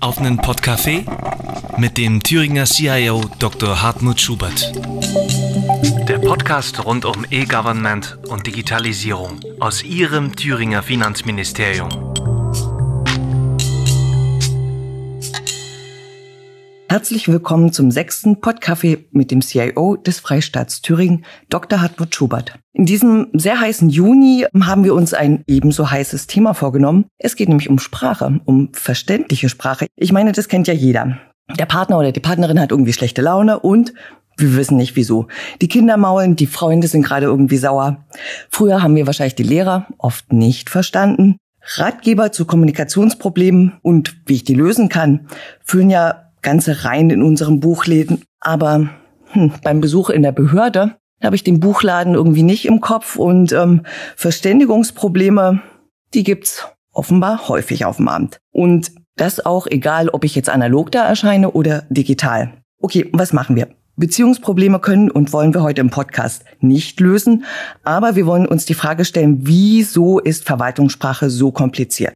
auf einen Podcafé mit dem Thüringer CIO Dr. Hartmut Schubert. Der Podcast rund um E-Government und Digitalisierung aus Ihrem Thüringer Finanzministerium. Herzlich willkommen zum sechsten Podcafé mit dem CIO des Freistaats Thüringen, Dr. Hartmut Schubert. In diesem sehr heißen Juni haben wir uns ein ebenso heißes Thema vorgenommen. Es geht nämlich um Sprache, um verständliche Sprache. Ich meine, das kennt ja jeder. Der Partner oder die Partnerin hat irgendwie schlechte Laune und wir wissen nicht wieso. Die Kinder maulen, die Freunde sind gerade irgendwie sauer. Früher haben wir wahrscheinlich die Lehrer oft nicht verstanden. Ratgeber zu Kommunikationsproblemen und wie ich die lösen kann, führen ja ganze Reihen in unserem Buchläden. Aber hm, beim Besuch in der Behörde habe ich den Buchladen irgendwie nicht im Kopf und ähm, Verständigungsprobleme, die gibt's offenbar häufig auf dem Abend. Und das auch egal, ob ich jetzt analog da erscheine oder digital. Okay, was machen wir? Beziehungsprobleme können und wollen wir heute im Podcast nicht lösen, aber wir wollen uns die Frage stellen, wieso ist Verwaltungssprache so kompliziert?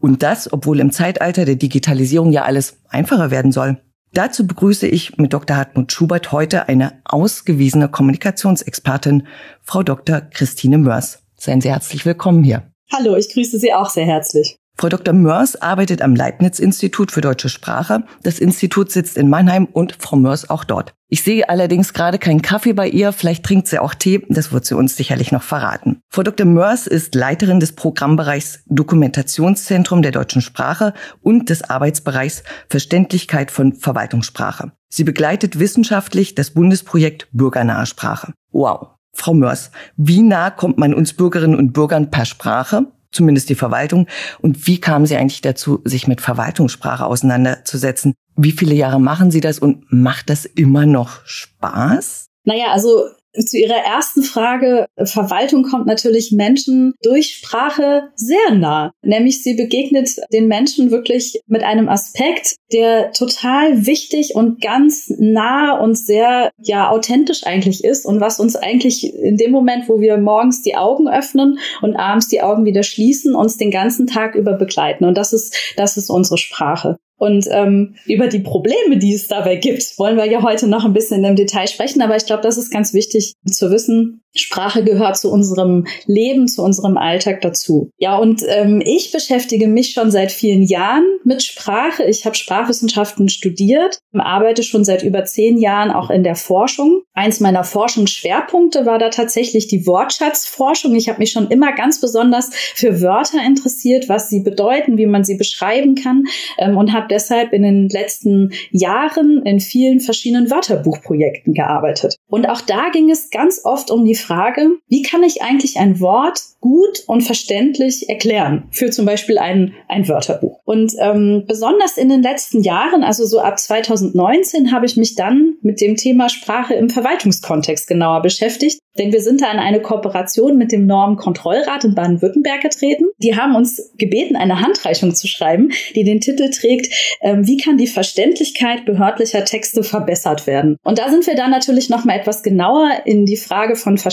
Und das, obwohl im Zeitalter der Digitalisierung ja alles einfacher werden soll. Dazu begrüße ich mit Dr. Hartmut Schubert heute eine ausgewiesene Kommunikationsexpertin, Frau Dr. Christine Mörs. Seien Sie herzlich willkommen hier. Hallo, ich grüße Sie auch sehr herzlich. Frau Dr. Mörs arbeitet am Leibniz-Institut für deutsche Sprache. Das Institut sitzt in Mannheim und Frau Mörs auch dort. Ich sehe allerdings gerade keinen Kaffee bei ihr. Vielleicht trinkt sie auch Tee. Das wird sie uns sicherlich noch verraten. Frau Dr. Mörs ist Leiterin des Programmbereichs Dokumentationszentrum der deutschen Sprache und des Arbeitsbereichs Verständlichkeit von Verwaltungssprache. Sie begleitet wissenschaftlich das Bundesprojekt Bürgernahe Sprache. Wow. Frau Mörs, wie nah kommt man uns Bürgerinnen und Bürgern per Sprache? Zumindest die Verwaltung. Und wie kamen Sie eigentlich dazu, sich mit Verwaltungssprache auseinanderzusetzen? Wie viele Jahre machen Sie das und macht das immer noch Spaß? Naja, also zu Ihrer ersten Frage. Verwaltung kommt natürlich Menschen durch Sprache sehr nah. Nämlich sie begegnet den Menschen wirklich mit einem Aspekt, der total wichtig und ganz nah und sehr, ja, authentisch eigentlich ist und was uns eigentlich in dem Moment, wo wir morgens die Augen öffnen und abends die Augen wieder schließen, uns den ganzen Tag über begleiten. Und das ist, das ist unsere Sprache. Und ähm, über die Probleme, die es dabei gibt, wollen wir ja heute noch ein bisschen im Detail sprechen. Aber ich glaube, das ist ganz wichtig zu wissen, Sprache gehört zu unserem Leben, zu unserem Alltag dazu. Ja, und ähm, ich beschäftige mich schon seit vielen Jahren mit Sprache. Ich habe Sprachwissenschaften studiert, arbeite schon seit über zehn Jahren auch in der Forschung. Eins meiner Forschungsschwerpunkte war da tatsächlich die Wortschatzforschung. Ich habe mich schon immer ganz besonders für Wörter interessiert, was sie bedeuten, wie man sie beschreiben kann ähm, und habe deshalb in den letzten Jahren in vielen verschiedenen Wörterbuchprojekten gearbeitet. Und auch da ging es ganz oft um die Frage, wie kann ich eigentlich ein Wort gut und verständlich erklären für zum Beispiel ein, ein Wörterbuch. Und ähm, besonders in den letzten Jahren, also so ab 2019, habe ich mich dann mit dem Thema Sprache im Verwaltungskontext genauer beschäftigt. Denn wir sind da in eine Kooperation mit dem Normenkontrollrat in Baden-Württemberg getreten. Die haben uns gebeten, eine Handreichung zu schreiben, die den Titel trägt, ähm, wie kann die Verständlichkeit behördlicher Texte verbessert werden? Und da sind wir dann natürlich noch mal etwas genauer in die Frage von Verständlichkeit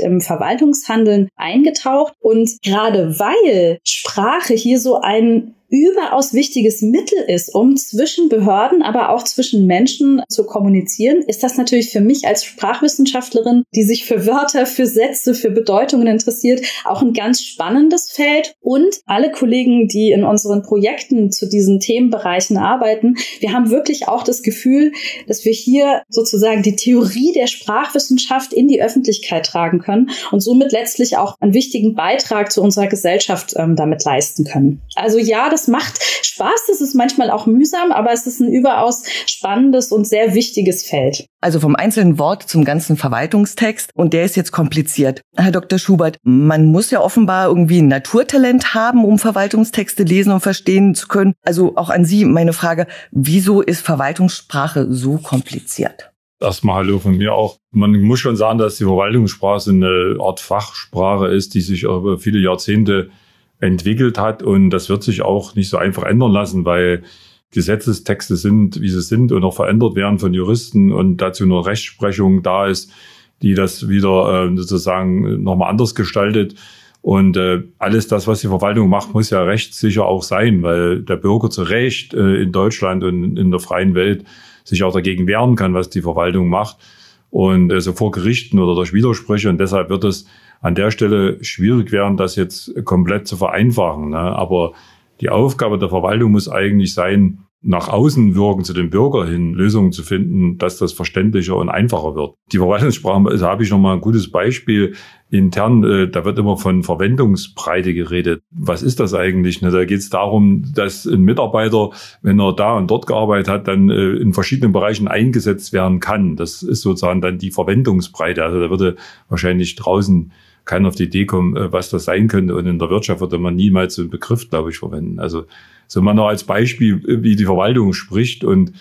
im Verwaltungshandeln eingetaucht. Und gerade weil Sprache hier so ein überaus wichtiges Mittel ist, um zwischen Behörden, aber auch zwischen Menschen zu kommunizieren, ist das natürlich für mich als Sprachwissenschaftlerin, die sich für Wörter, für Sätze, für Bedeutungen interessiert, auch ein ganz spannendes Feld. Und alle Kollegen, die in unseren Projekten zu diesen Themenbereichen arbeiten, wir haben wirklich auch das Gefühl, dass wir hier sozusagen die Theorie der Sprachwissenschaft in die Öffentlichkeit tragen können und somit letztlich auch einen wichtigen Beitrag zu unserer Gesellschaft ähm, damit leisten können. Also ja, das macht Spaß, das ist manchmal auch mühsam, aber es ist ein überaus spannendes und sehr wichtiges Feld. Also vom einzelnen Wort zum ganzen Verwaltungstext und der ist jetzt kompliziert. Herr Dr. Schubert, man muss ja offenbar irgendwie ein Naturtalent haben, um Verwaltungstexte lesen und verstehen zu können. Also auch an Sie meine Frage, wieso ist Verwaltungssprache so kompliziert? Erstmal Hallo von mir auch. Man muss schon sagen, dass die Verwaltungssprache eine Art Fachsprache ist, die sich über viele Jahrzehnte entwickelt hat. Und das wird sich auch nicht so einfach ändern lassen, weil Gesetzestexte sind, wie sie sind und auch verändert werden von Juristen und dazu nur Rechtsprechung da ist, die das wieder äh, sozusagen nochmal anders gestaltet. Und äh, alles das, was die Verwaltung macht, muss ja rechtssicher auch sein, weil der Bürger zu Recht äh, in Deutschland und in der freien Welt sich auch dagegen wehren kann, was die Verwaltung macht. Und äh, so vor Gerichten oder durch Widersprüche. Und deshalb wird es an der Stelle schwierig werden, das jetzt komplett zu vereinfachen. Ne? Aber die Aufgabe der Verwaltung muss eigentlich sein, nach außen wirken zu den Bürger hin, Lösungen zu finden, dass das verständlicher und einfacher wird. Die Verwaltungssprache, also habe ich noch mal ein gutes Beispiel. Intern, äh, da wird immer von Verwendungsbreite geredet. Was ist das eigentlich? Ne? Da geht es darum, dass ein Mitarbeiter, wenn er da und dort gearbeitet hat, dann äh, in verschiedenen Bereichen eingesetzt werden kann. Das ist sozusagen dann die Verwendungsbreite. Also da würde wahrscheinlich draußen keiner auf die Idee kommen, äh, was das sein könnte. Und in der Wirtschaft würde man niemals so einen Begriff, glaube ich, verwenden. Also so mal noch als Beispiel, wie die Verwaltung spricht und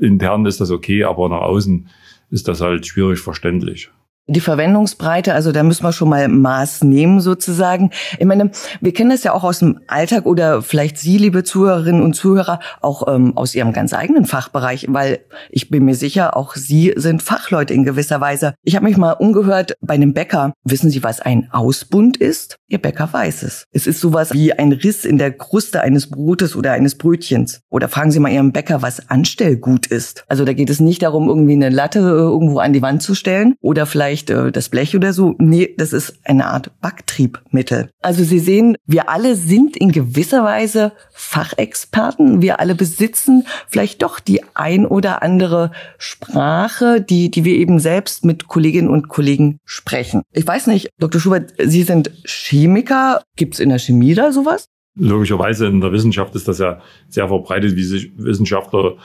intern ist das okay, aber nach außen ist das halt schwierig verständlich die Verwendungsbreite, also da müssen wir schon mal Maß nehmen sozusagen. Ich meine, wir kennen das ja auch aus dem Alltag oder vielleicht Sie, liebe Zuhörerinnen und Zuhörer, auch ähm, aus Ihrem ganz eigenen Fachbereich, weil ich bin mir sicher, auch Sie sind Fachleute in gewisser Weise. Ich habe mich mal umgehört bei einem Bäcker. Wissen Sie, was ein Ausbund ist? Ihr Bäcker weiß es. Es ist sowas wie ein Riss in der Kruste eines Brotes oder eines Brötchens. Oder fragen Sie mal Ihrem Bäcker, was Anstellgut ist. Also da geht es nicht darum, irgendwie eine Latte äh, irgendwo an die Wand zu stellen oder vielleicht vielleicht äh, das Blech oder so. Nee, das ist eine Art Backtriebmittel. Also Sie sehen, wir alle sind in gewisser Weise Fachexperten. Wir alle besitzen vielleicht doch die ein oder andere Sprache, die, die wir eben selbst mit Kolleginnen und Kollegen sprechen. Ich weiß nicht, Dr. Schubert, Sie sind Chemiker. Gibt es in der Chemie da sowas? Logischerweise in der Wissenschaft ist das ja sehr verbreitet, wie sich Wissenschaftler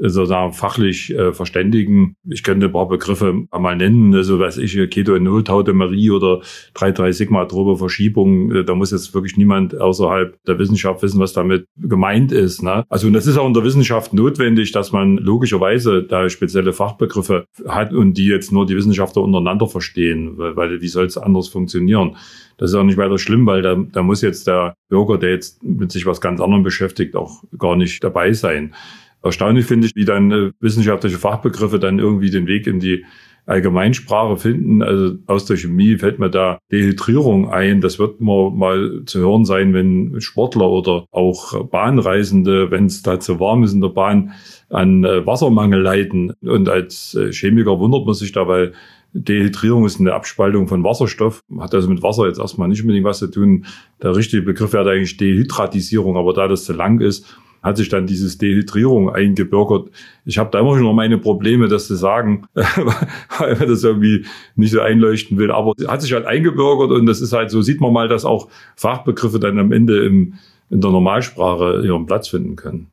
sozusagen fachlich äh, verständigen. Ich könnte ein paar Begriffe mal nennen, also weiß ich, Keto-Enol-Tautomerie oder 3,3-Sigma-Trope-Verschiebung. Äh, da muss jetzt wirklich niemand außerhalb der Wissenschaft wissen, was damit gemeint ist. Ne? Also und das ist auch in der Wissenschaft notwendig, dass man logischerweise da spezielle Fachbegriffe hat und die jetzt nur die Wissenschaftler untereinander verstehen, weil, weil wie soll es anders funktionieren? Das ist auch nicht weiter schlimm, weil da, da muss jetzt der Bürger, der jetzt mit sich was ganz anderem beschäftigt, auch gar nicht dabei sein. Erstaunlich finde ich, wie dann äh, wissenschaftliche Fachbegriffe dann irgendwie den Weg in die Allgemeinsprache finden. Also aus der Chemie fällt mir da Dehydrierung ein. Das wird mal, mal zu hören sein, wenn Sportler oder auch Bahnreisende, wenn es da zu warm ist in der Bahn, an äh, Wassermangel leiden. Und als äh, Chemiker wundert man sich da, weil Dehydrierung ist eine Abspaltung von Wasserstoff, hat also mit Wasser jetzt erstmal nicht unbedingt was zu tun. Der richtige Begriff wäre eigentlich Dehydratisierung, aber da das zu lang ist, hat sich dann dieses Dehydrierung eingebürgert. Ich habe da immer schon noch meine Probleme, das zu sagen, weil man das irgendwie nicht so einleuchten will. Aber hat sich halt eingebürgert und das ist halt so, sieht man mal, dass auch Fachbegriffe dann am Ende im, in der Normalsprache ihren Platz finden können.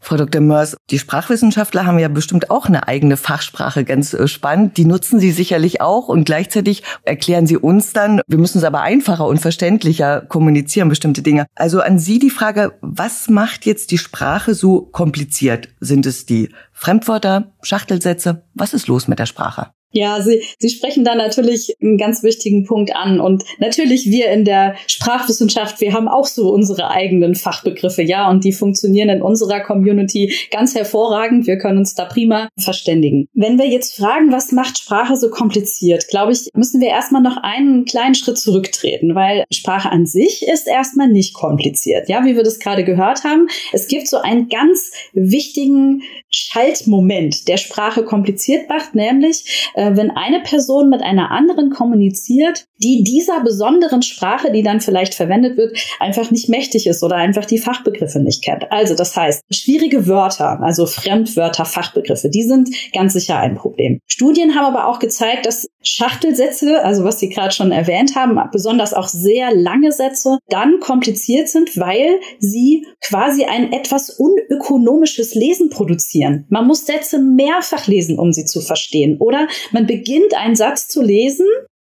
Frau Dr. Mörs, die Sprachwissenschaftler haben ja bestimmt auch eine eigene Fachsprache, ganz äh, spannend. Die nutzen Sie sicherlich auch und gleichzeitig erklären Sie uns dann, wir müssen es aber einfacher und verständlicher kommunizieren, bestimmte Dinge. Also an Sie die Frage, was macht jetzt die Sprache so kompliziert? Sind es die Fremdwörter, Schachtelsätze? Was ist los mit der Sprache? Ja, Sie, Sie sprechen da natürlich einen ganz wichtigen Punkt an. Und natürlich wir in der Sprachwissenschaft, wir haben auch so unsere eigenen Fachbegriffe, ja, und die funktionieren in unserer Community ganz hervorragend. Wir können uns da prima verständigen. Wenn wir jetzt fragen, was macht Sprache so kompliziert, glaube ich, müssen wir erstmal noch einen kleinen Schritt zurücktreten, weil Sprache an sich ist erstmal nicht kompliziert. Ja, wie wir das gerade gehört haben. Es gibt so einen ganz wichtigen Schaltmoment, der Sprache kompliziert macht, nämlich äh, wenn eine Person mit einer anderen kommuniziert, die dieser besonderen Sprache, die dann vielleicht verwendet wird, einfach nicht mächtig ist oder einfach die Fachbegriffe nicht kennt. Also das heißt, schwierige Wörter, also Fremdwörter, Fachbegriffe, die sind ganz sicher ein Problem. Studien haben aber auch gezeigt, dass Schachtelsätze, also was Sie gerade schon erwähnt haben, besonders auch sehr lange Sätze, dann kompliziert sind, weil sie quasi ein etwas unökonomisches Lesen produzieren. Man muss Sätze mehrfach lesen, um sie zu verstehen. Oder man beginnt einen Satz zu lesen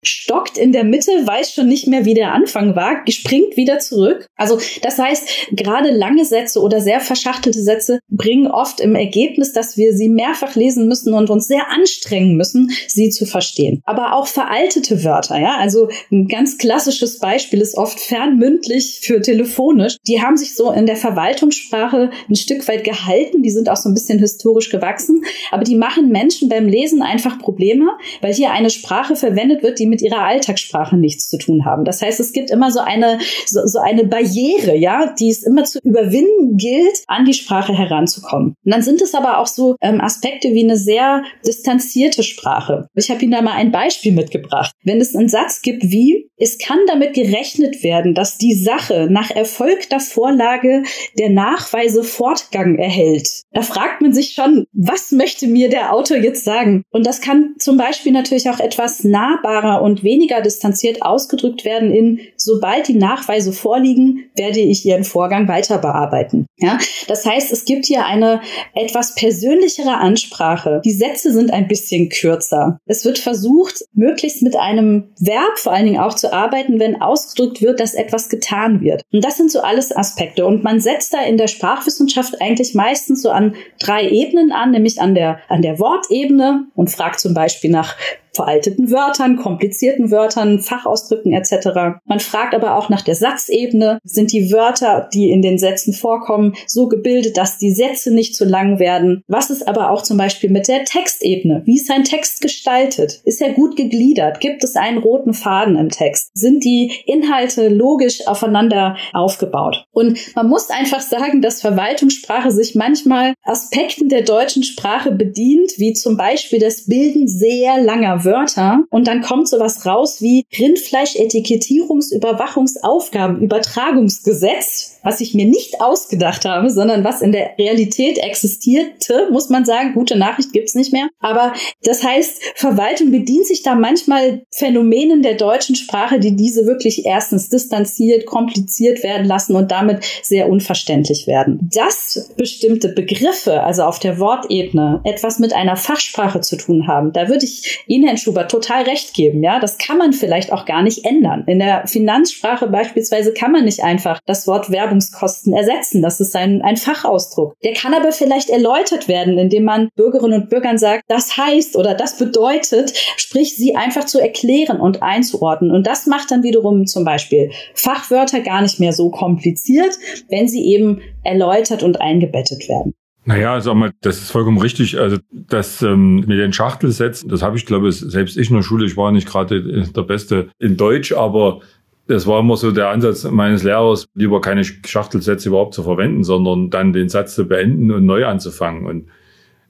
stockt in der Mitte, weiß schon nicht mehr, wie der Anfang war, springt wieder zurück. Also das heißt, gerade lange Sätze oder sehr verschachtelte Sätze bringen oft im Ergebnis, dass wir sie mehrfach lesen müssen und uns sehr anstrengen müssen, sie zu verstehen. Aber auch veraltete Wörter, ja, also ein ganz klassisches Beispiel ist oft fernmündlich für telefonisch. Die haben sich so in der Verwaltungssprache ein Stück weit gehalten, die sind auch so ein bisschen historisch gewachsen, aber die machen Menschen beim Lesen einfach Probleme, weil hier eine Sprache verwendet wird, die mit ihrer Alltagssprache nichts zu tun haben. Das heißt, es gibt immer so eine, so, so eine Barriere, ja, die es immer zu überwinden gilt, an die Sprache heranzukommen. Und dann sind es aber auch so ähm, Aspekte wie eine sehr distanzierte Sprache. Ich habe Ihnen da mal ein Beispiel mitgebracht. Wenn es einen Satz gibt wie, es kann damit gerechnet werden, dass die Sache nach erfolgter Vorlage der Nachweise Fortgang erhält. Da fragt man sich schon, was möchte mir der Autor jetzt sagen? Und das kann zum Beispiel natürlich auch etwas nahbarer und weniger distanziert ausgedrückt werden in, sobald die Nachweise vorliegen, werde ich Ihren Vorgang weiter bearbeiten. Ja, das heißt, es gibt hier eine etwas persönlichere Ansprache. Die Sätze sind ein bisschen kürzer. Es wird versucht, möglichst mit einem Verb vor allen Dingen auch zu arbeiten, wenn ausgedrückt wird, dass etwas getan wird. Und das sind so alles Aspekte. Und man setzt da in der Sprachwissenschaft eigentlich meistens so an drei Ebenen an, nämlich an der, an der Wortebene und fragt zum Beispiel nach veralteten Wörtern, komplizierten Wörtern, Fachausdrücken etc. Man fragt aber auch nach der Satzebene. Sind die Wörter, die in den Sätzen vorkommen, so gebildet, dass die Sätze nicht zu lang werden? Was ist aber auch zum Beispiel mit der Textebene? Wie ist ein Text gestaltet? Ist er gut gegliedert? Gibt es einen roten Faden im Text? Sind die Inhalte logisch aufeinander aufgebaut? Und man muss einfach sagen, dass Verwaltungssprache sich manchmal Aspekten der deutschen Sprache bedient, wie zum Beispiel das Bilden sehr langer Wörter und dann kommt sowas raus wie Rindfleischetikettierungsüberwachungsaufgabenübertragungsgesetz was ich mir nicht ausgedacht habe, sondern was in der Realität existierte, muss man sagen. Gute Nachricht gibt's nicht mehr. Aber das heißt, Verwaltung bedient sich da manchmal Phänomenen der deutschen Sprache, die diese wirklich erstens distanziert, kompliziert werden lassen und damit sehr unverständlich werden. Dass bestimmte Begriffe, also auf der Wortebene, etwas mit einer Fachsprache zu tun haben, da würde ich Ihnen, Herrn Schubert, total recht geben. Ja, das kann man vielleicht auch gar nicht ändern. In der Finanzsprache beispielsweise kann man nicht einfach das Wort Werbung Bewerbungskosten ersetzen. Das ist ein, ein Fachausdruck. Der kann aber vielleicht erläutert werden, indem man Bürgerinnen und Bürgern sagt, das heißt oder das bedeutet, sprich sie einfach zu erklären und einzuordnen. Und das macht dann wiederum zum Beispiel Fachwörter gar nicht mehr so kompliziert, wenn sie eben erläutert und eingebettet werden. Naja, sag mal, das ist vollkommen richtig. Also das ähm, mit den Schachtelsätzen, das habe ich, glaube ich, selbst ich in der Schule, ich war nicht gerade der Beste in Deutsch, aber das war immer so der Ansatz meines Lehrers, lieber keine Schachtelsätze überhaupt zu verwenden, sondern dann den Satz zu beenden und neu anzufangen. Und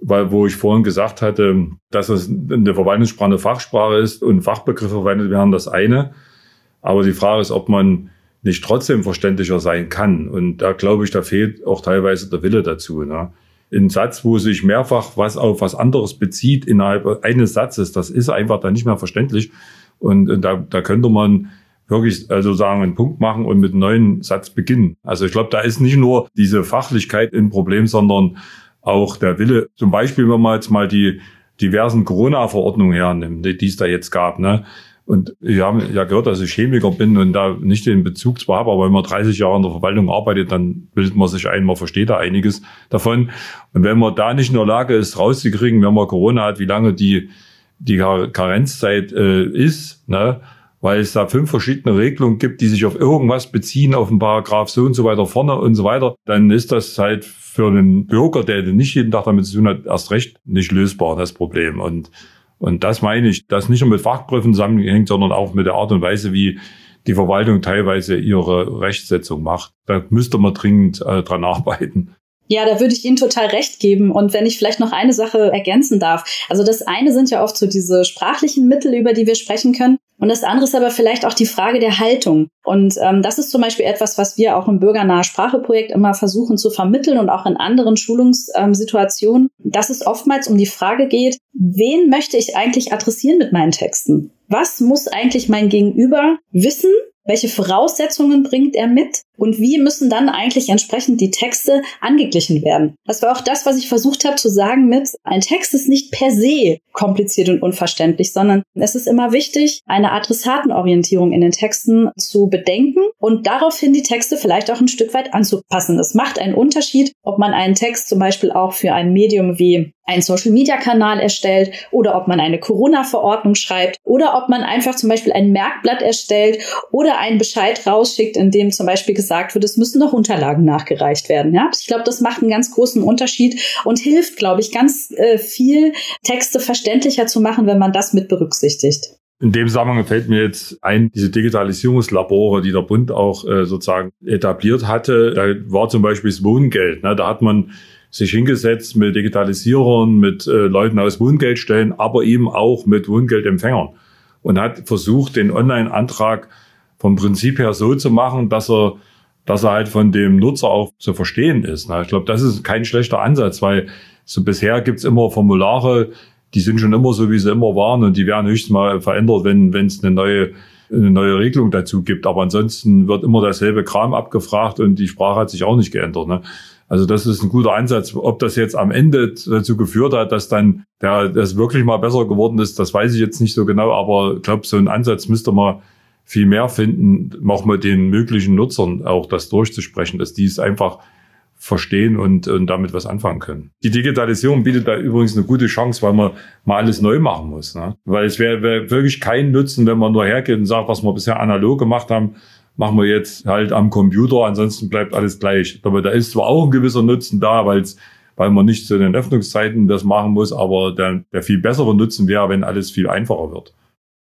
weil, wo ich vorhin gesagt hatte, dass es eine Verwaltungssprache eine Fachsprache ist und Fachbegriffe verwendet werden, das eine. Aber die Frage ist, ob man nicht trotzdem verständlicher sein kann. Und da glaube ich, da fehlt auch teilweise der Wille dazu. Ne? Ein Satz, wo sich mehrfach was auf was anderes bezieht innerhalb eines Satzes, das ist einfach dann nicht mehr verständlich. Und, und da, da könnte man wirklich also sagen, einen Punkt machen und mit einem neuen Satz beginnen. Also ich glaube, da ist nicht nur diese Fachlichkeit ein Problem, sondern auch der Wille. Zum Beispiel, wenn man jetzt mal die diversen Corona-Verordnungen hernimmt, die es da jetzt gab, ne? Und wir haben ja gehört, dass ich Chemiker bin und da nicht den Bezug zwar habe, aber wenn man 30 Jahre in der Verwaltung arbeitet, dann bildet man sich ein, man versteht da einiges davon. Und wenn man da nicht in der Lage ist, rauszukriegen, wenn man Corona hat, wie lange die, die Karenzzeit äh, ist, ne, weil es da fünf verschiedene Regelungen gibt, die sich auf irgendwas beziehen, auf den Paragraph so und so weiter vorne und so weiter, dann ist das halt für einen Bürger, der nicht jeden Tag damit zu tun hat, erst recht nicht lösbar, das Problem. Und, und das meine ich, das nicht nur mit Fachbegriffen zusammenhängt, sondern auch mit der Art und Weise, wie die Verwaltung teilweise ihre Rechtsetzung macht. Da müsste man dringend äh, dran arbeiten. Ja, da würde ich Ihnen total recht geben. Und wenn ich vielleicht noch eine Sache ergänzen darf. Also das eine sind ja oft so diese sprachlichen Mittel, über die wir sprechen können. Und das andere ist aber vielleicht auch die Frage der Haltung. Und ähm, das ist zum Beispiel etwas, was wir auch im bürgernahe Spracheprojekt immer versuchen zu vermitteln und auch in anderen Schulungssituationen, dass es oftmals um die Frage geht, wen möchte ich eigentlich adressieren mit meinen Texten? Was muss eigentlich mein Gegenüber wissen? Welche Voraussetzungen bringt er mit? Und wie müssen dann eigentlich entsprechend die Texte angeglichen werden? Das war auch das, was ich versucht habe zu sagen mit, ein Text ist nicht per se kompliziert und unverständlich, sondern es ist immer wichtig, eine Adressatenorientierung in den Texten zu bedenken und daraufhin die Texte vielleicht auch ein Stück weit anzupassen. Es macht einen Unterschied, ob man einen Text zum Beispiel auch für ein Medium wie ein Social-Media-Kanal erstellt oder ob man eine Corona-Verordnung schreibt oder ob man einfach zum Beispiel ein Merkblatt erstellt oder einen Bescheid rausschickt, in dem zum Beispiel gesagt wird, es müssen noch Unterlagen nachgereicht werden. Ja, ich glaube, das macht einen ganz großen Unterschied und hilft, glaube ich, ganz äh, viel Texte verständlicher zu machen, wenn man das mit berücksichtigt. In dem Zusammenhang fällt mir jetzt ein, diese Digitalisierungslabore, die der Bund auch äh, sozusagen etabliert hatte. Da war zum Beispiel das Wohngeld. Ne? Da hat man sich hingesetzt mit Digitalisierern, mit äh, Leuten aus Wohngeldstellen, aber eben auch mit Wohngeldempfängern und hat versucht, den Online-Antrag vom Prinzip her so zu machen, dass er, dass er halt von dem Nutzer auch zu verstehen ist. Ne? Ich glaube, das ist kein schlechter Ansatz, weil so bisher gibt's immer Formulare, die sind schon immer so, wie sie immer waren und die werden höchstens mal verändert, wenn wenn es eine neue eine neue Regelung dazu gibt. Aber ansonsten wird immer dasselbe Kram abgefragt und die Sprache hat sich auch nicht geändert. Ne? Also das ist ein guter Ansatz. Ob das jetzt am Ende dazu geführt hat, dass dann der, das wirklich mal besser geworden ist, das weiß ich jetzt nicht so genau. Aber ich glaube, so ein Ansatz müsste man viel mehr finden, auch mit den möglichen Nutzern auch das durchzusprechen, dass die es einfach verstehen und, und damit was anfangen können. Die Digitalisierung bietet da übrigens eine gute Chance, weil man mal alles neu machen muss. Ne? Weil es wäre wär wirklich kein Nutzen, wenn man nur hergeht und sagt, was wir bisher analog gemacht haben, machen wir jetzt halt am Computer, ansonsten bleibt alles gleich. Aber da ist zwar auch ein gewisser Nutzen da, weil weil man nicht zu den Öffnungszeiten das machen muss, aber der, der viel bessere Nutzen wäre, wenn alles viel einfacher wird.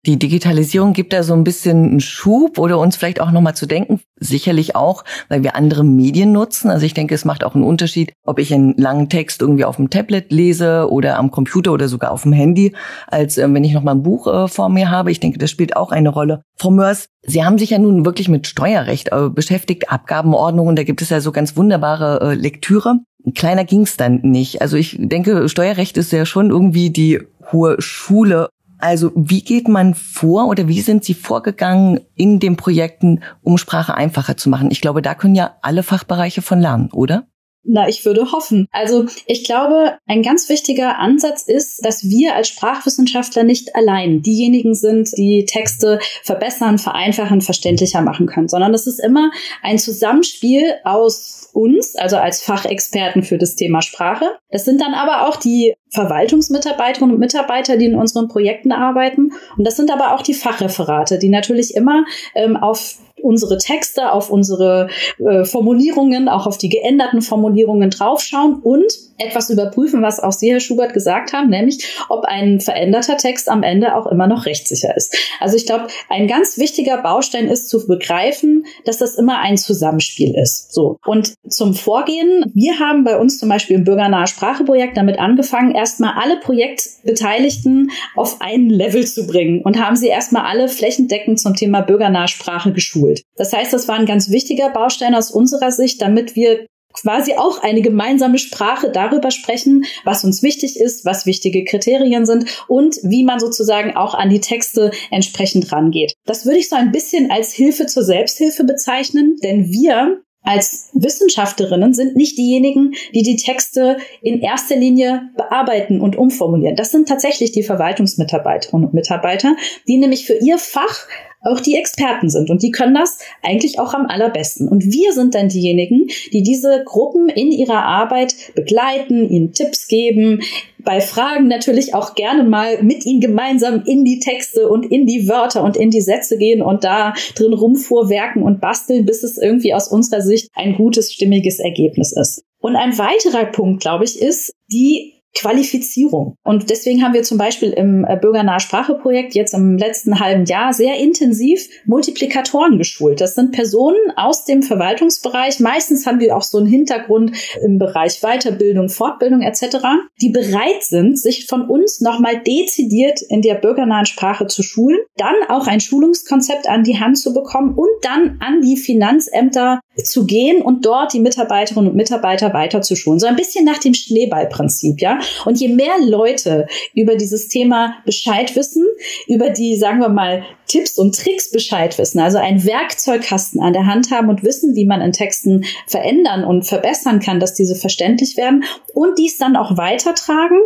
Die Digitalisierung gibt da so ein bisschen einen Schub oder uns vielleicht auch nochmal zu denken. Sicherlich auch, weil wir andere Medien nutzen. Also ich denke, es macht auch einen Unterschied, ob ich einen langen Text irgendwie auf dem Tablet lese oder am Computer oder sogar auf dem Handy, als äh, wenn ich nochmal ein Buch äh, vor mir habe. Ich denke, das spielt auch eine Rolle. Frau Mörs, Sie haben sich ja nun wirklich mit Steuerrecht äh, beschäftigt, Abgabenordnungen. Da gibt es ja so ganz wunderbare äh, Lektüre. Kleiner ging's dann nicht. Also ich denke, Steuerrecht ist ja schon irgendwie die hohe Schule also wie geht man vor oder wie sind Sie vorgegangen in den Projekten, um Sprache einfacher zu machen? Ich glaube, da können ja alle Fachbereiche von lernen, oder? Na, ich würde hoffen. Also ich glaube, ein ganz wichtiger Ansatz ist, dass wir als Sprachwissenschaftler nicht allein diejenigen sind, die Texte verbessern, vereinfachen, verständlicher machen können, sondern es ist immer ein Zusammenspiel aus uns, also als Fachexperten für das Thema Sprache. Das sind dann aber auch die Verwaltungsmitarbeiterinnen und Mitarbeiter, die in unseren Projekten arbeiten. Und das sind aber auch die Fachreferate, die natürlich immer ähm, auf unsere Texte, auf unsere äh, Formulierungen, auch auf die geänderten Formulierungen draufschauen und etwas überprüfen, was auch Sie, Herr Schubert, gesagt haben, nämlich ob ein veränderter Text am Ende auch immer noch rechtssicher ist. Also ich glaube, ein ganz wichtiger Baustein ist zu begreifen, dass das immer ein Zusammenspiel ist. So. Und zum Vorgehen, wir haben bei uns zum Beispiel im Bürgernahe Spracheprojekt damit angefangen, erstmal alle Projektbeteiligten auf ein Level zu bringen und haben sie erstmal alle flächendeckend zum Thema bürgernahe Sprache geschult. Das heißt, das war ein ganz wichtiger Baustein aus unserer Sicht, damit wir quasi auch eine gemeinsame Sprache darüber sprechen, was uns wichtig ist, was wichtige Kriterien sind und wie man sozusagen auch an die Texte entsprechend rangeht. Das würde ich so ein bisschen als Hilfe zur Selbsthilfe bezeichnen, denn wir als Wissenschaftlerinnen sind nicht diejenigen, die die Texte in erster Linie bearbeiten und umformulieren. Das sind tatsächlich die Verwaltungsmitarbeiterinnen und Mitarbeiter, die nämlich für ihr Fach auch die Experten sind und die können das eigentlich auch am allerbesten. Und wir sind dann diejenigen, die diese Gruppen in ihrer Arbeit begleiten, ihnen Tipps geben, bei Fragen natürlich auch gerne mal mit ihnen gemeinsam in die Texte und in die Wörter und in die Sätze gehen und da drin rumfuhrwerken und basteln, bis es irgendwie aus unserer Sicht ein gutes, stimmiges Ergebnis ist. Und ein weiterer Punkt, glaube ich, ist die Qualifizierung. Und deswegen haben wir zum Beispiel im äh, Bürgernahe Sprache-Projekt jetzt im letzten halben Jahr sehr intensiv Multiplikatoren geschult. Das sind Personen aus dem Verwaltungsbereich. Meistens haben wir auch so einen Hintergrund im Bereich Weiterbildung, Fortbildung etc., die bereit sind, sich von uns nochmal dezidiert in der bürgernahen Sprache zu schulen, dann auch ein Schulungskonzept an die Hand zu bekommen und dann an die Finanzämter zu gehen und dort die Mitarbeiterinnen und Mitarbeiter weiter zu schulen. So ein bisschen nach dem Schneeballprinzip, ja. Und je mehr Leute über dieses Thema Bescheid wissen, über die, sagen wir mal, Tipps und Tricks Bescheid wissen, also einen Werkzeugkasten an der Hand haben und wissen, wie man in Texten verändern und verbessern kann, dass diese verständlich werden und dies dann auch weitertragen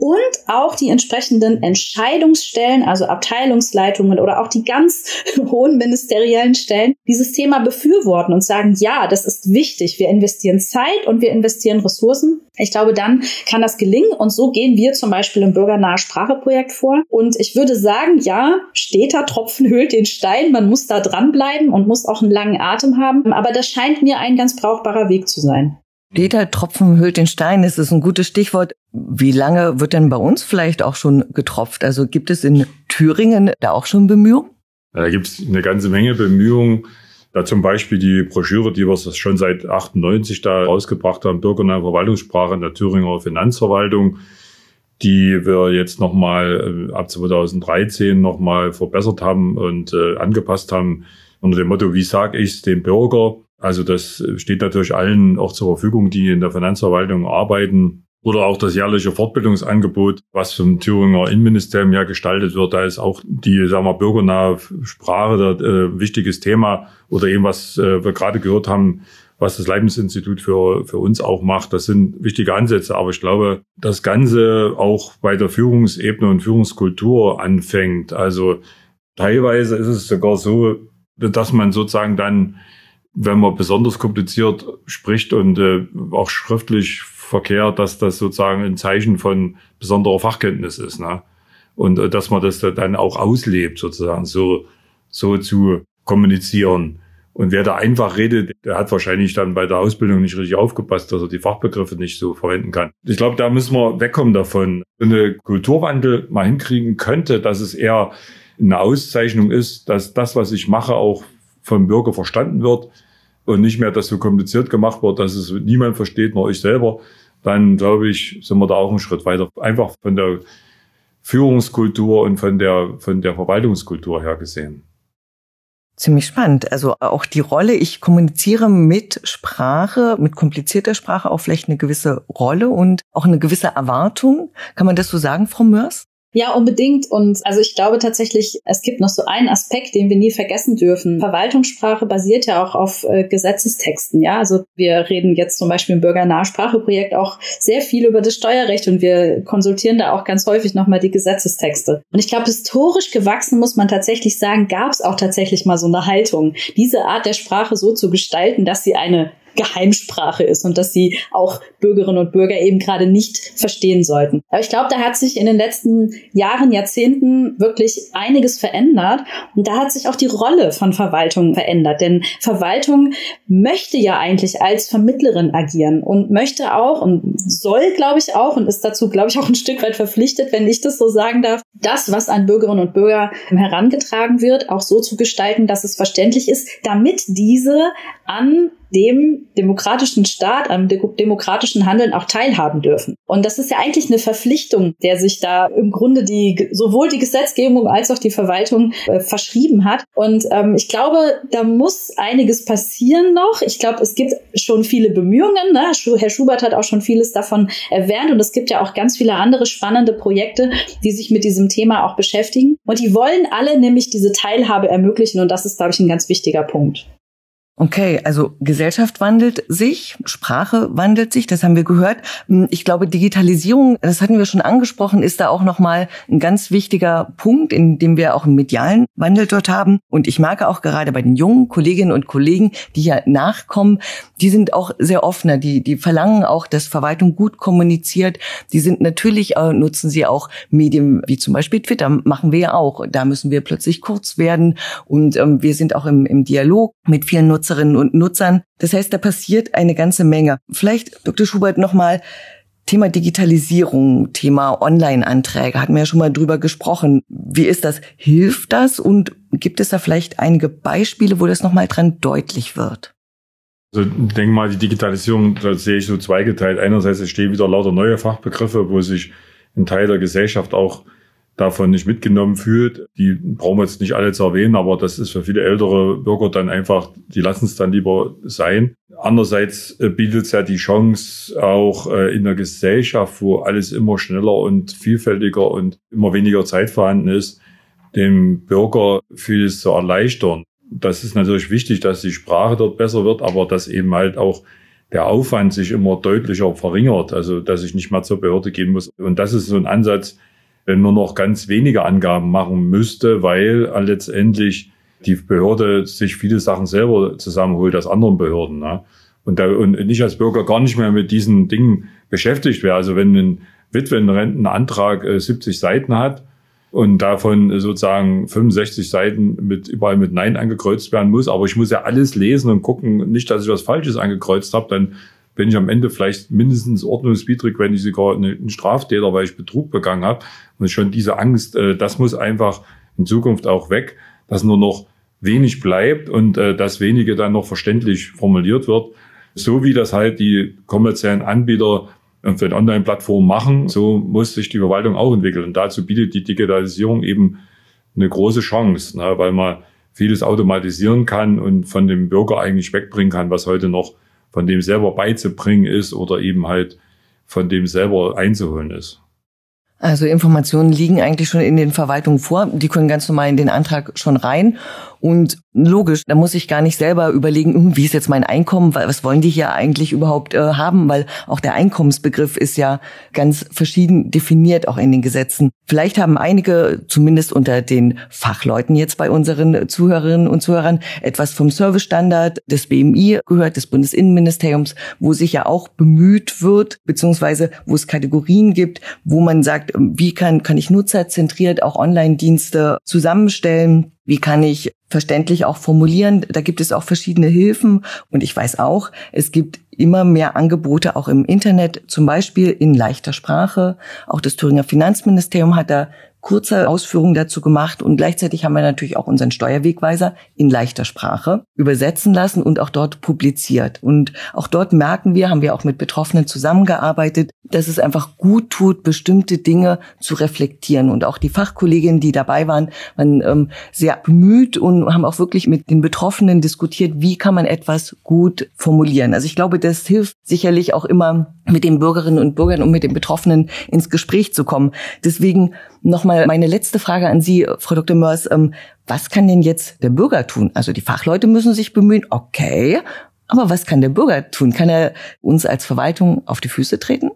und auch die entsprechenden Entscheidungsstellen, also Abteilungsleitungen oder auch die ganz hohen ministeriellen Stellen, dieses Thema befürworten und sagen, ja, das ist wichtig, wir investieren Zeit und wir investieren Ressourcen. Ich glaube, dann kann das gelingen und so gehen wir zum Beispiel im Bürgernahe Spracheprojekt vor. Und ich würde sagen, ja, steter Tropfen höhlt den Stein, man muss da dranbleiben und muss auch einen langen Atem haben, aber das scheint mir ein ganz brauchbarer Weg zu sein. Jeder Tropfen hüllt den Stein, das ist ein gutes Stichwort. Wie lange wird denn bei uns vielleicht auch schon getropft? Also gibt es in Thüringen da auch schon Bemühungen? Da gibt es eine ganze Menge Bemühungen. Da zum Beispiel die Broschüre, die wir schon seit 98 da rausgebracht haben, Bürgernahe Verwaltungssprache in der Thüringer Finanzverwaltung, die wir jetzt nochmal äh, ab 2013 nochmal verbessert haben und äh, angepasst haben unter dem Motto, wie sage ich es dem Bürger? Also das steht natürlich allen auch zur Verfügung, die in der Finanzverwaltung arbeiten. Oder auch das jährliche Fortbildungsangebot, was vom Thüringer Innenministerium ja gestaltet wird. Da ist auch die, sagen wir, bürgernahe Sprache ein äh, wichtiges Thema. Oder eben, was äh, wir gerade gehört haben, was das Leibniz-Institut für, für uns auch macht. Das sind wichtige Ansätze. Aber ich glaube, das Ganze auch bei der Führungsebene und Führungskultur anfängt. Also teilweise ist es sogar so, dass man sozusagen dann wenn man besonders kompliziert spricht und äh, auch schriftlich verkehrt, dass das sozusagen ein Zeichen von besonderer Fachkenntnis ist. Ne? Und äh, dass man das dann auch auslebt, sozusagen, so, so zu kommunizieren. Und wer da einfach redet, der hat wahrscheinlich dann bei der Ausbildung nicht richtig aufgepasst, dass er die Fachbegriffe nicht so verwenden kann. Ich glaube, da müssen wir wegkommen davon. Wenn eine Kulturwandel mal hinkriegen könnte, dass es eher eine Auszeichnung ist, dass das, was ich mache, auch vom Bürger verstanden wird und nicht mehr das so kompliziert gemacht wird, dass es niemand versteht, nur ich selber, dann glaube ich, sind wir da auch einen Schritt weiter. Einfach von der Führungskultur und von der, von der Verwaltungskultur her gesehen. Ziemlich spannend. Also auch die Rolle, ich kommuniziere mit Sprache, mit komplizierter Sprache auch vielleicht eine gewisse Rolle und auch eine gewisse Erwartung. Kann man das so sagen, Frau Mörs? Ja, unbedingt. Und also ich glaube tatsächlich, es gibt noch so einen Aspekt, den wir nie vergessen dürfen. Verwaltungssprache basiert ja auch auf äh, Gesetzestexten. Ja, also wir reden jetzt zum Beispiel im Bürgernahspracheprojekt auch sehr viel über das Steuerrecht und wir konsultieren da auch ganz häufig nochmal die Gesetzestexte. Und ich glaube, historisch gewachsen muss man tatsächlich sagen, gab es auch tatsächlich mal so eine Haltung, diese Art der Sprache so zu gestalten, dass sie eine Geheimsprache ist und dass sie auch Bürgerinnen und Bürger eben gerade nicht verstehen sollten. Aber ich glaube, da hat sich in den letzten Jahren, Jahrzehnten wirklich einiges verändert und da hat sich auch die Rolle von Verwaltung verändert, denn Verwaltung möchte ja eigentlich als Vermittlerin agieren und möchte auch und soll, glaube ich, auch und ist dazu, glaube ich, auch ein Stück weit verpflichtet, wenn ich das so sagen darf, das, was an Bürgerinnen und Bürger herangetragen wird, auch so zu gestalten, dass es verständlich ist, damit diese an dem demokratischen Staat, am demokratischen Handeln auch teilhaben dürfen. Und das ist ja eigentlich eine Verpflichtung, der sich da im Grunde die sowohl die Gesetzgebung als auch die Verwaltung äh, verschrieben hat. Und ähm, ich glaube, da muss einiges passieren noch. Ich glaube, es gibt schon viele Bemühungen. Ne? Herr Schubert hat auch schon vieles davon erwähnt. Und es gibt ja auch ganz viele andere spannende Projekte, die sich mit diesem Thema auch beschäftigen. Und die wollen alle nämlich diese Teilhabe ermöglichen. Und das ist, glaube ich, ein ganz wichtiger Punkt. Okay, also Gesellschaft wandelt sich, Sprache wandelt sich, das haben wir gehört. Hm, ich glaube, Digitalisierung, das hatten wir schon angesprochen, ist da auch nochmal ein ganz wichtiger Punkt, in dem wir auch einen medialen Wandel dort haben. Und ich merke auch gerade bei den jungen Kolleginnen und Kollegen, die hier nachkommen, die sind auch sehr offener, die, die verlangen auch, dass Verwaltung gut kommuniziert. Die sind natürlich, äh, nutzen sie auch Medien wie zum Beispiel Twitter, machen wir ja auch. Da müssen wir plötzlich kurz werden und ähm, wir sind auch im, im Dialog mit vielen Nutzern Nutzerinnen und Nutzern. Das heißt, da passiert eine ganze Menge. Vielleicht, Dr. Schubert, nochmal Thema Digitalisierung, Thema Online-Anträge, hatten wir ja schon mal drüber gesprochen. Wie ist das? Hilft das? Und gibt es da vielleicht einige Beispiele, wo das nochmal dran deutlich wird? Also ich denke mal, die Digitalisierung, da sehe ich so zweigeteilt. Einerseits entstehen wieder lauter neue Fachbegriffe, wo sich ein Teil der Gesellschaft auch davon nicht mitgenommen fühlt. Die brauchen wir jetzt nicht alle zu erwähnen, aber das ist für viele ältere Bürger dann einfach, die lassen es dann lieber sein. Andererseits äh, bietet es ja die Chance auch äh, in der Gesellschaft, wo alles immer schneller und vielfältiger und immer weniger Zeit vorhanden ist, dem Bürger vieles zu erleichtern. Das ist natürlich wichtig, dass die Sprache dort besser wird, aber dass eben halt auch der Aufwand sich immer deutlicher verringert, also dass ich nicht mehr zur Behörde gehen muss. Und das ist so ein Ansatz, nur noch ganz wenige Angaben machen müsste, weil letztendlich die Behörde sich viele Sachen selber zusammenholt aus anderen Behörden. Ne? Und, da, und nicht als Bürger gar nicht mehr mit diesen Dingen beschäftigt wäre. Also wenn ein Witwenrentenantrag 70 äh, Seiten hat und davon sozusagen 65 Seiten mit überall mit Nein angekreuzt werden muss, aber ich muss ja alles lesen und gucken, nicht, dass ich was Falsches angekreuzt habe, dann bin ich am Ende vielleicht mindestens ordnungswidrig, wenn ich sogar ein Straftäter, weil ich Betrug begangen habe. Und schon diese Angst, äh, das muss einfach in Zukunft auch weg, dass nur noch wenig bleibt und äh, das wenige dann noch verständlich formuliert wird. So wie das halt die kommerziellen Anbieter für den Online-Plattformen machen, so muss sich die Verwaltung auch entwickeln. Und dazu bietet die Digitalisierung eben eine große Chance, ne, weil man vieles automatisieren kann und von dem Bürger eigentlich wegbringen kann, was heute noch von dem selber beizubringen ist oder eben halt von dem selber einzuholen ist. Also Informationen liegen eigentlich schon in den Verwaltungen vor. Die können ganz normal in den Antrag schon rein. Und logisch, da muss ich gar nicht selber überlegen, hm, wie ist jetzt mein Einkommen, was wollen die hier eigentlich überhaupt äh, haben, weil auch der Einkommensbegriff ist ja ganz verschieden definiert, auch in den Gesetzen. Vielleicht haben einige, zumindest unter den Fachleuten jetzt bei unseren Zuhörerinnen und Zuhörern, etwas vom Servicestandard des BMI gehört, des Bundesinnenministeriums, wo sich ja auch bemüht wird, beziehungsweise wo es Kategorien gibt, wo man sagt, wie kann, kann ich nutzerzentriert auch Online-Dienste zusammenstellen, wie kann ich verständlich auch formulieren? Da gibt es auch verschiedene Hilfen. Und ich weiß auch, es gibt immer mehr Angebote auch im Internet, zum Beispiel in leichter Sprache. Auch das Thüringer Finanzministerium hat da kurze Ausführungen dazu gemacht und gleichzeitig haben wir natürlich auch unseren Steuerwegweiser in leichter Sprache übersetzen lassen und auch dort publiziert. Und auch dort merken wir, haben wir auch mit Betroffenen zusammengearbeitet, dass es einfach gut tut, bestimmte Dinge zu reflektieren. Und auch die Fachkolleginnen, die dabei waren, waren ähm, sehr bemüht und haben auch wirklich mit den Betroffenen diskutiert, wie kann man etwas gut formulieren. Also ich glaube, das hilft sicherlich auch immer mit den Bürgerinnen und Bürgern und mit den Betroffenen ins Gespräch zu kommen. Deswegen nochmal meine letzte Frage an Sie, Frau Dr. Mörs. Ähm, was kann denn jetzt der Bürger tun? Also die Fachleute müssen sich bemühen, okay. Aber was kann der Bürger tun? Kann er uns als Verwaltung auf die Füße treten?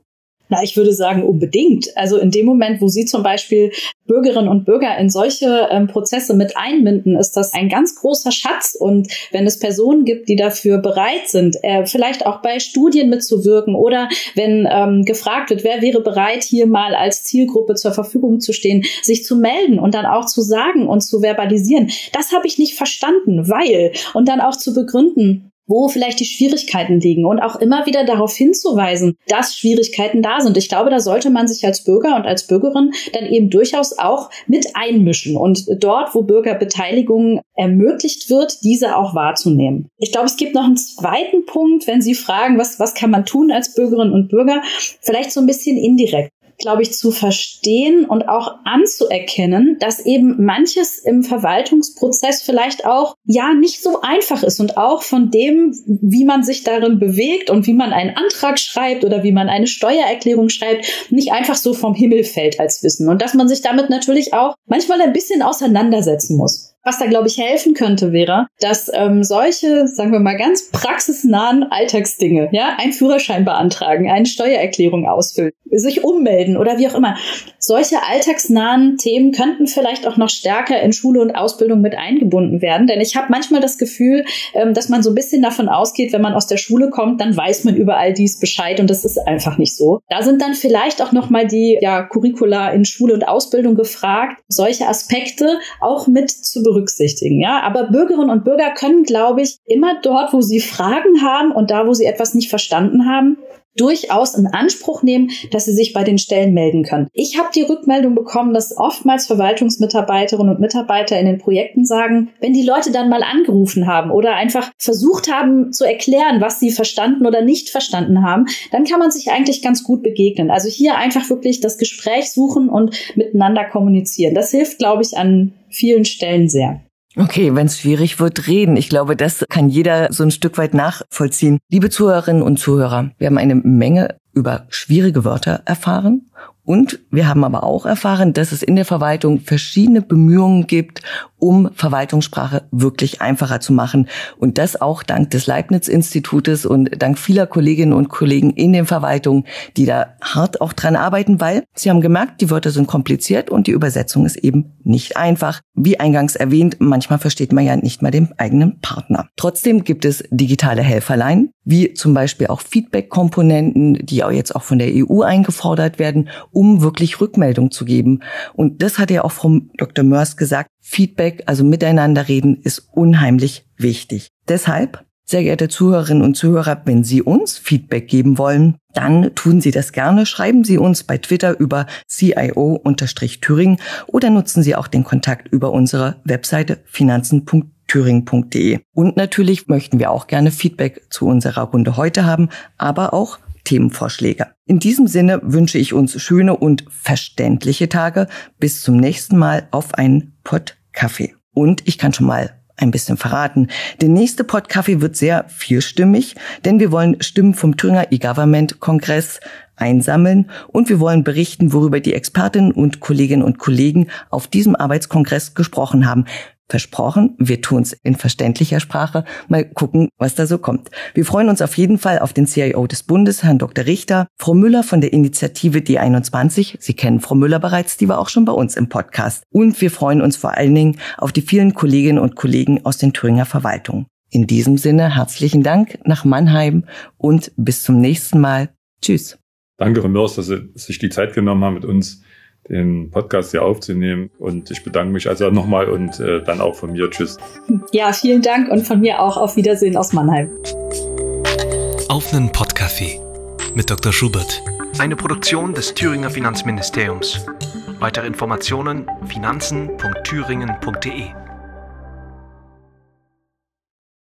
Na, ich würde sagen, unbedingt. Also in dem Moment, wo Sie zum Beispiel Bürgerinnen und Bürger in solche ähm, Prozesse mit einbinden, ist das ein ganz großer Schatz. Und wenn es Personen gibt, die dafür bereit sind, äh, vielleicht auch bei Studien mitzuwirken oder wenn ähm, gefragt wird, wer wäre bereit, hier mal als Zielgruppe zur Verfügung zu stehen, sich zu melden und dann auch zu sagen und zu verbalisieren, das habe ich nicht verstanden, weil und dann auch zu begründen, wo vielleicht die Schwierigkeiten liegen und auch immer wieder darauf hinzuweisen, dass Schwierigkeiten da sind. Ich glaube, da sollte man sich als Bürger und als Bürgerin dann eben durchaus auch mit einmischen und dort, wo Bürgerbeteiligung ermöglicht wird, diese auch wahrzunehmen. Ich glaube, es gibt noch einen zweiten Punkt, wenn Sie fragen, was, was kann man tun als Bürgerinnen und Bürger, vielleicht so ein bisschen indirekt glaube ich, zu verstehen und auch anzuerkennen, dass eben manches im Verwaltungsprozess vielleicht auch ja nicht so einfach ist und auch von dem, wie man sich darin bewegt und wie man einen Antrag schreibt oder wie man eine Steuererklärung schreibt, nicht einfach so vom Himmel fällt als Wissen und dass man sich damit natürlich auch manchmal ein bisschen auseinandersetzen muss. Was da, glaube ich, helfen könnte, wäre, dass ähm, solche, sagen wir mal, ganz praxisnahen Alltagsdinge, ja, ein Führerschein beantragen, eine Steuererklärung ausfüllen, sich ummelden oder wie auch immer. Solche alltagsnahen Themen könnten vielleicht auch noch stärker in Schule und Ausbildung mit eingebunden werden. Denn ich habe manchmal das Gefühl, ähm, dass man so ein bisschen davon ausgeht, wenn man aus der Schule kommt, dann weiß man über all dies Bescheid und das ist einfach nicht so. Da sind dann vielleicht auch noch mal die ja, Curricula in Schule und Ausbildung gefragt, solche Aspekte auch mit zu berücksichtigen. Ja, aber Bürgerinnen und Bürger können, glaube ich, immer dort, wo sie Fragen haben und da, wo sie etwas nicht verstanden haben, durchaus in Anspruch nehmen, dass sie sich bei den Stellen melden können. Ich habe die Rückmeldung bekommen, dass oftmals Verwaltungsmitarbeiterinnen und Mitarbeiter in den Projekten sagen, wenn die Leute dann mal angerufen haben oder einfach versucht haben zu erklären, was sie verstanden oder nicht verstanden haben, dann kann man sich eigentlich ganz gut begegnen. Also hier einfach wirklich das Gespräch suchen und miteinander kommunizieren. Das hilft, glaube ich, an vielen Stellen sehr. Okay, wenn es schwierig wird, reden. Ich glaube, das kann jeder so ein Stück weit nachvollziehen. Liebe Zuhörerinnen und Zuhörer, wir haben eine Menge über schwierige Wörter erfahren und wir haben aber auch erfahren, dass es in der Verwaltung verschiedene Bemühungen gibt, um Verwaltungssprache wirklich einfacher zu machen. Und das auch dank des Leibniz-Institutes und dank vieler Kolleginnen und Kollegen in den Verwaltungen, die da hart auch dran arbeiten, weil sie haben gemerkt, die Wörter sind kompliziert und die Übersetzung ist eben nicht einfach. Wie eingangs erwähnt, manchmal versteht man ja nicht mal den eigenen Partner. Trotzdem gibt es digitale Helferlein, wie zum Beispiel auch Feedback-Komponenten, die auch jetzt auch von der EU eingefordert werden, um wirklich Rückmeldung zu geben. Und das hat ja auch Frau Dr. Mörs gesagt, Feedback, also miteinander reden, ist unheimlich wichtig. Deshalb Sehr geehrte Zuhörerinnen und Zuhörer, wenn Sie uns Feedback geben wollen, dann tun Sie das gerne. Schreiben Sie uns bei Twitter über CIO-Thüringen oder nutzen Sie auch den Kontakt über unsere Webseite finanzen.thüringen.de. Und natürlich möchten wir auch gerne Feedback zu unserer Runde heute haben, aber auch Themenvorschläge. In diesem Sinne wünsche ich uns schöne und verständliche Tage. Bis zum nächsten Mal auf einen Pott Kaffee. Und ich kann schon mal ein bisschen verraten. Der nächste Podcafé wird sehr vielstimmig, denn wir wollen Stimmen vom Thüringer E-Government-Kongress einsammeln und wir wollen berichten, worüber die Expertinnen und Kolleginnen und Kollegen auf diesem Arbeitskongress gesprochen haben. Versprochen, wir tun's in verständlicher Sprache. Mal gucken, was da so kommt. Wir freuen uns auf jeden Fall auf den CIO des Bundes, Herrn Dr. Richter, Frau Müller von der Initiative D21. Sie kennen Frau Müller bereits, die war auch schon bei uns im Podcast. Und wir freuen uns vor allen Dingen auf die vielen Kolleginnen und Kollegen aus den Thüringer Verwaltungen. In diesem Sinne herzlichen Dank nach Mannheim und bis zum nächsten Mal. Tschüss. Danke, Frau Mörs, dass Sie sich die Zeit genommen haben, mit uns den Podcast hier aufzunehmen. Und ich bedanke mich also nochmal und äh, dann auch von mir. Tschüss. Ja, vielen Dank und von mir auch auf Wiedersehen aus Mannheim. Auf einen Podcafé mit Dr. Schubert. Eine Produktion des Thüringer Finanzministeriums. Weitere Informationen finanzen.thüringen.de